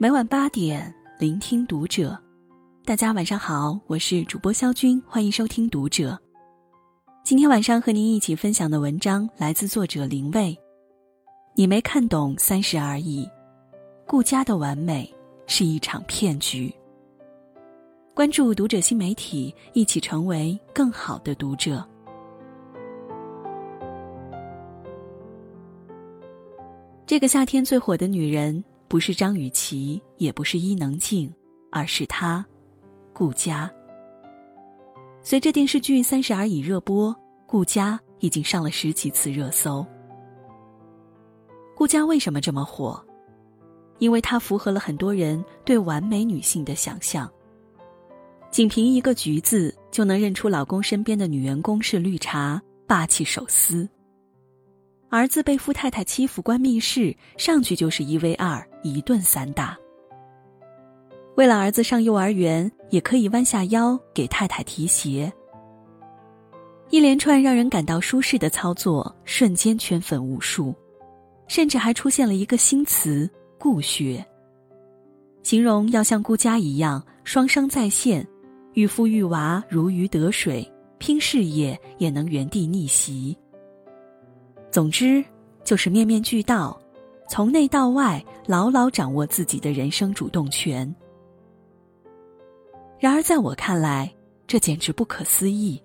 每晚八点，聆听读者。大家晚上好，我是主播肖军，欢迎收听读者。今天晚上和您一起分享的文章来自作者林蔚。你没看懂三十而已，顾家的完美是一场骗局。关注读者新媒体，一起成为更好的读者。这个夏天最火的女人，不是张雨绮，也不是伊能静，而是她，顾佳。随着电视剧《三十而已》热播，顾佳已经上了十几次热搜。顾佳为什么这么火？因为她符合了很多人对完美女性的想象。仅凭一个“橘”字，就能认出老公身边的女员工是绿茶，霸气手撕。儿子被富太太欺负，关密室，上去就是一 v 二，一顿散打。为了儿子上幼儿园，也可以弯下腰给太太提鞋。一连串让人感到舒适的操作，瞬间圈粉无数，甚至还出现了一个新词“顾学”，形容要像顾家一样双商在线，育夫育娃如鱼得水，拼事业也能原地逆袭。总之，就是面面俱到，从内到外牢牢掌握自己的人生主动权。然而，在我看来，这简直不可思议。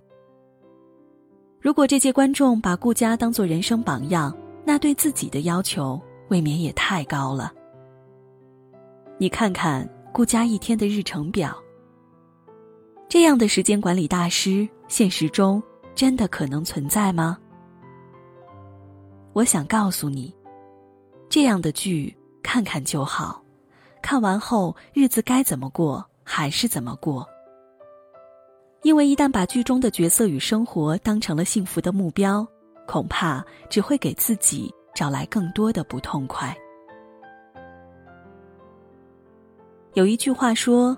如果这届观众把顾家当做人生榜样，那对自己的要求未免也太高了。你看看顾家一天的日程表，这样的时间管理大师，现实中真的可能存在吗？我想告诉你，这样的剧看看就好，看完后日子该怎么过还是怎么过。因为一旦把剧中的角色与生活当成了幸福的目标，恐怕只会给自己找来更多的不痛快。有一句话说：“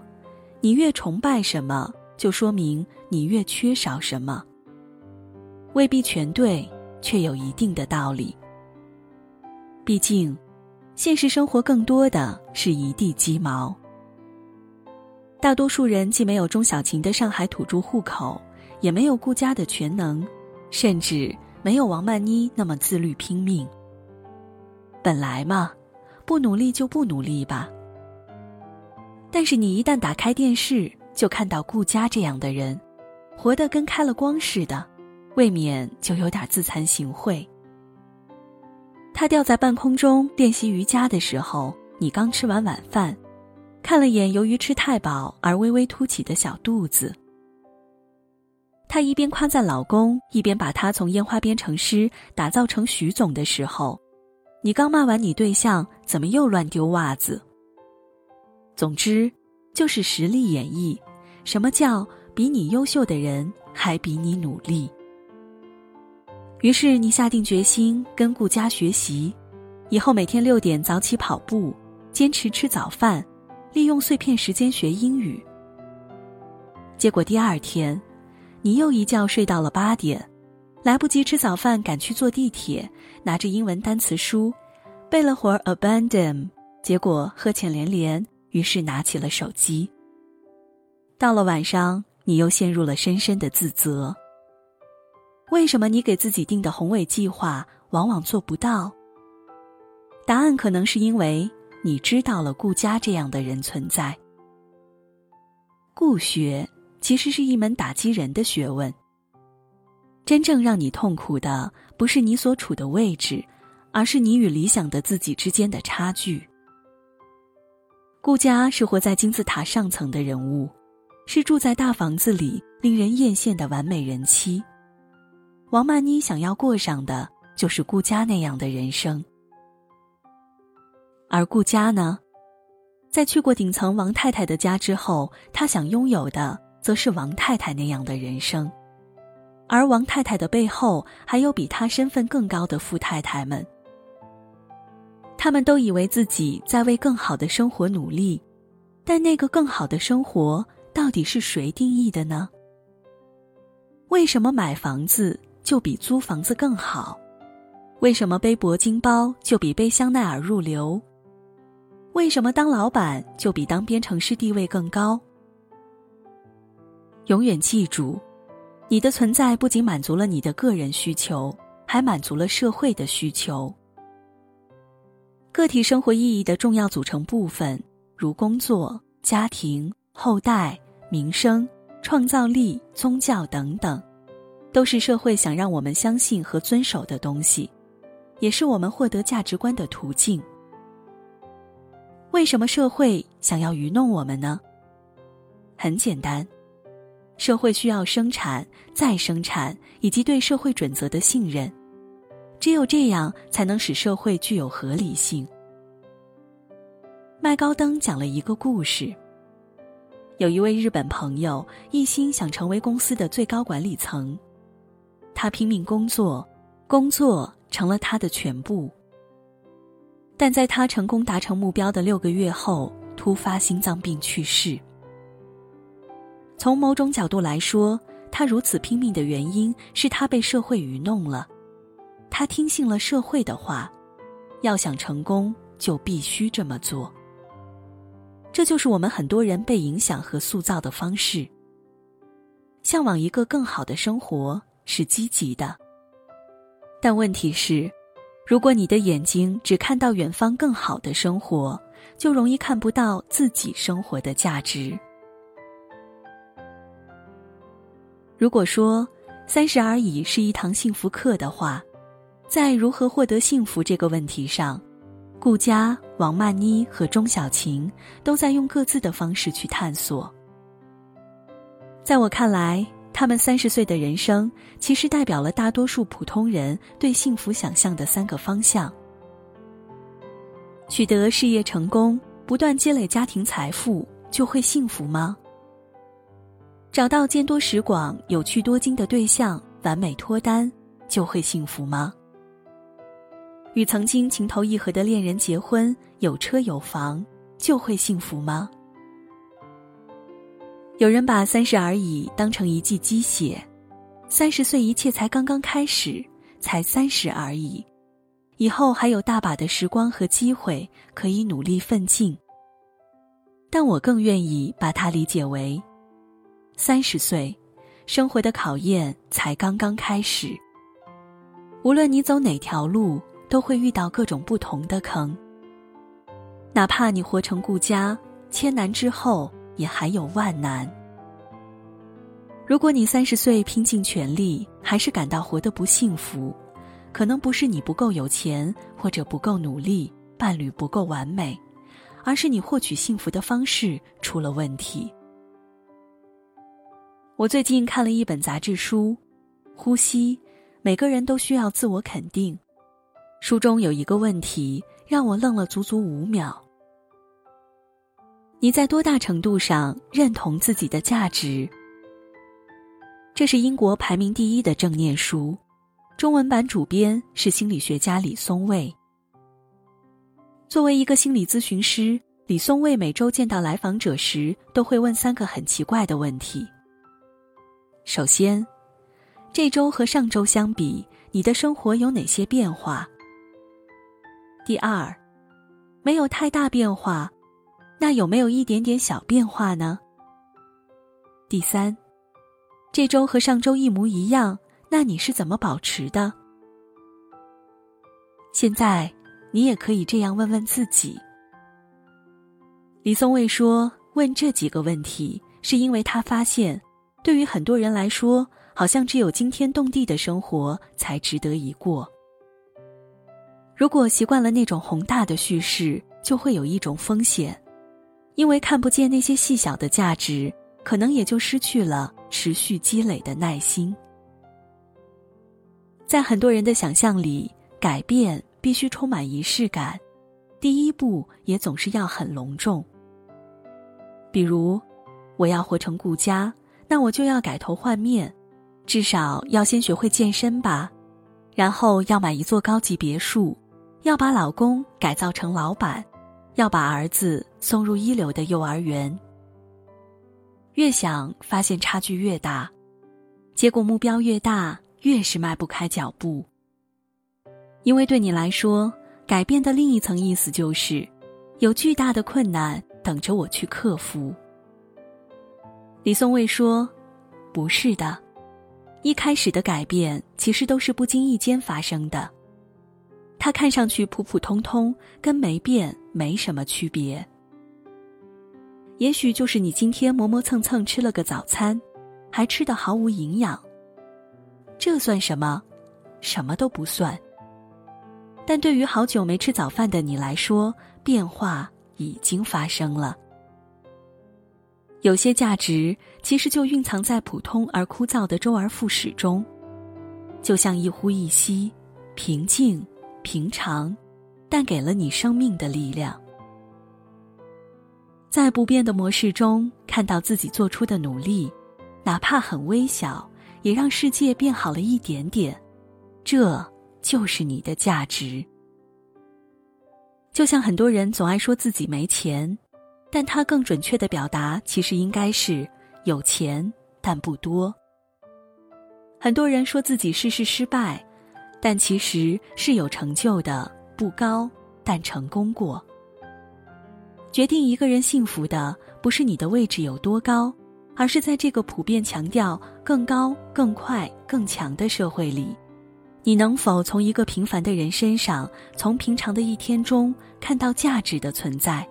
你越崇拜什么，就说明你越缺少什么。”未必全对。却有一定的道理。毕竟，现实生活更多的是一地鸡毛。大多数人既没有钟小琴的上海土著户口，也没有顾家的全能，甚至没有王曼妮那么自律拼命。本来嘛，不努力就不努力吧。但是你一旦打开电视，就看到顾家这样的人，活得跟开了光似的。未免就有点自惭形秽。他吊在半空中练习瑜伽的时候，你刚吃完晚饭，看了眼由于吃太饱而微微凸起的小肚子。他一边夸赞老公，一边把他从烟花编程师打造成徐总的时候，你刚骂完你对象怎么又乱丢袜子。总之，就是实力演绎，什么叫比你优秀的人还比你努力。于是你下定决心跟顾家学习，以后每天六点早起跑步，坚持吃早饭，利用碎片时间学英语。结果第二天，你又一觉睡到了八点，来不及吃早饭，赶去坐地铁，拿着英文单词书，背了会儿 abandon，结果喝浅连连，于是拿起了手机。到了晚上，你又陷入了深深的自责。为什么你给自己定的宏伟计划往往做不到？答案可能是因为你知道了顾家这样的人存在。顾学其实是一门打击人的学问。真正让你痛苦的不是你所处的位置，而是你与理想的自己之间的差距。顾家是活在金字塔上层的人物，是住在大房子里令人艳羡的完美人妻。王曼妮想要过上的就是顾家那样的人生，而顾家呢，在去过顶层王太太的家之后，他想拥有的则是王太太那样的人生，而王太太的背后还有比他身份更高的富太太们，他们都以为自己在为更好的生活努力，但那个更好的生活到底是谁定义的呢？为什么买房子？就比租房子更好，为什么背铂金包就比背香奈儿入流？为什么当老板就比当编程师地位更高？永远记住，你的存在不仅满足了你的个人需求，还满足了社会的需求。个体生活意义的重要组成部分，如工作、家庭、后代、名声、创造力、宗教等等，都是社会想让我们相信和遵守的东西，也是我们获得价值观的途径。为什么社会想要愚弄我们呢？很简单，社会需要生产、再生产以及对社会准则的信任。只有这样，才能使社会具有合理性。麦高登讲了一个故事。有一位日本朋友一心想成为公司的最高管理层，他拼命工作，工作成了他的全部。但在他成功达成目标的六个月后，突发心脏病去世。从某种角度来说，他如此拼命的原因是他被社会愚弄了。他听信了社会的话，要想成功就必须这么做。这就是我们很多人被影响和塑造的方式。向往一个更好的生活是积极的，但问题是，如果你的眼睛只看到远方更好的生活，就容易看不到自己生活的价值。如果说三十而已是一堂幸福课的话，在如何获得幸福这个问题上，顾佳、王曼妮和钟小琴都在用各自的方式去探索。在我看来，他们三十岁的人生其实代表了大多数普通人对幸福想象的三个方向：取得事业成功、不断积累家庭财富，就会幸福吗？找到见多识广、有趣多金的对象，完美脱单，就会幸福吗？与曾经情投意合的恋人结婚，有车有房，就会幸福吗？有人把三十而已当成一剂鸡血，三十岁一切才刚刚开始，才三十而已，以后还有大把的时光和机会可以努力奋进。但我更愿意把它理解为，三十岁，生活的考验才刚刚开始。无论你走哪条路。都会遇到各种不同的坑。哪怕你活成顾家，千难之后也还有万难。如果你三十岁拼尽全力，还是感到活得不幸福，可能不是你不够有钱，或者不够努力，伴侣不够完美，而是你获取幸福的方式出了问题。我最近看了一本杂志书，《呼吸》，每个人都需要自我肯定。书中有一个问题让我愣了足足五秒：你在多大程度上认同自己的价值？这是英国排名第一的正念书，中文版主编是心理学家李松蔚。作为一个心理咨询师，李松蔚每周见到来访者时，都会问三个很奇怪的问题。首先，这周和上周相比，你的生活有哪些变化？第二，没有太大变化，那有没有一点点小变化呢？第三，这周和上周一模一样，那你是怎么保持的？现在你也可以这样问问自己。李松蔚说：“问这几个问题，是因为他发现，对于很多人来说，好像只有惊天动地的生活才值得一过。”如果习惯了那种宏大的叙事，就会有一种风险，因为看不见那些细小的价值，可能也就失去了持续积累的耐心。在很多人的想象里，改变必须充满仪式感，第一步也总是要很隆重。比如，我要活成顾家，那我就要改头换面，至少要先学会健身吧，然后要买一座高级别墅。要把老公改造成老板，要把儿子送入一流的幼儿园。越想发现差距越大，结果目标越大，越是迈不开脚步。因为对你来说，改变的另一层意思就是，有巨大的困难等着我去克服。李松蔚说：“不是的，一开始的改变其实都是不经意间发生的。它看上去普普通通，跟没变没什么区别。也许就是你今天磨磨蹭蹭吃了个早餐，还吃得毫无营养。这算什么？什么都不算。”但对于好久没吃早饭的你来说，变化已经发生了。有些价值其实就蕴藏在普通而枯燥的周而复始中，就像一呼一吸，平静、平常，但给了你生命的力量。在不变的模式中，看到自己做出的努力，哪怕很微小，也让世界变好了一点点。这。就是你的价值。就像很多人总爱说自己没钱，但他更准确的表达其实应该是有钱但不多。很多人说自己事事失败，但其实是有成就的，不高但成功过。决定一个人幸福的不是你的位置有多高，而是在这个普遍强调更高、更快、更强的社会里。你能否从一个平凡的人身上，从平常的一天中看到价值的存在？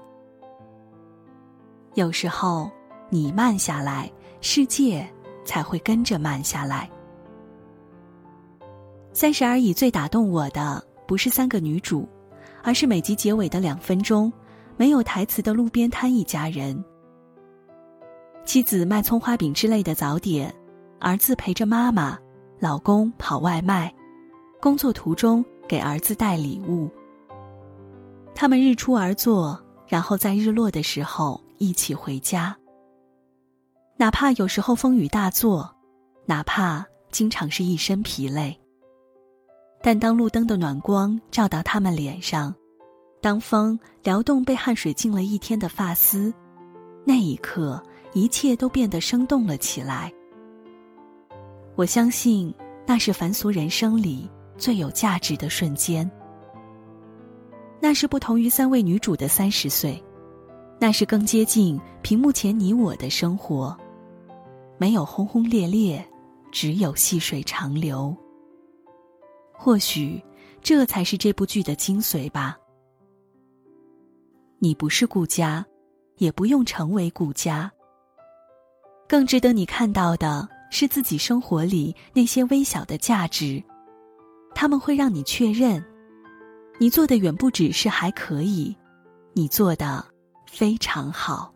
有时候，你慢下来，世界才会跟着慢下来。三十而已最打动我的，不是三个女主，而是每集结尾的两分钟，没有台词的路边摊一家人。妻子卖葱花饼之类的早点，儿子陪着妈妈，老公跑外卖。工作途中给儿子带礼物，他们日出而作，然后在日落的时候一起回家。哪怕有时候风雨大作，哪怕经常是一身疲累，但当路灯的暖光照到他们脸上，当风撩动被汗水浸了一天的发丝，那一刻一切都变得生动了起来。我相信，那是凡俗人生里。最有价值的瞬间，那是不同于三位女主的三十岁，那是更接近屏幕前你我的生活，没有轰轰烈烈，只有细水长流。或许，这才是这部剧的精髓吧。你不是顾家，也不用成为顾家。更值得你看到的是自己生活里那些微小的价值。他们会让你确认，你做的远不只是还可以，你做的非常好。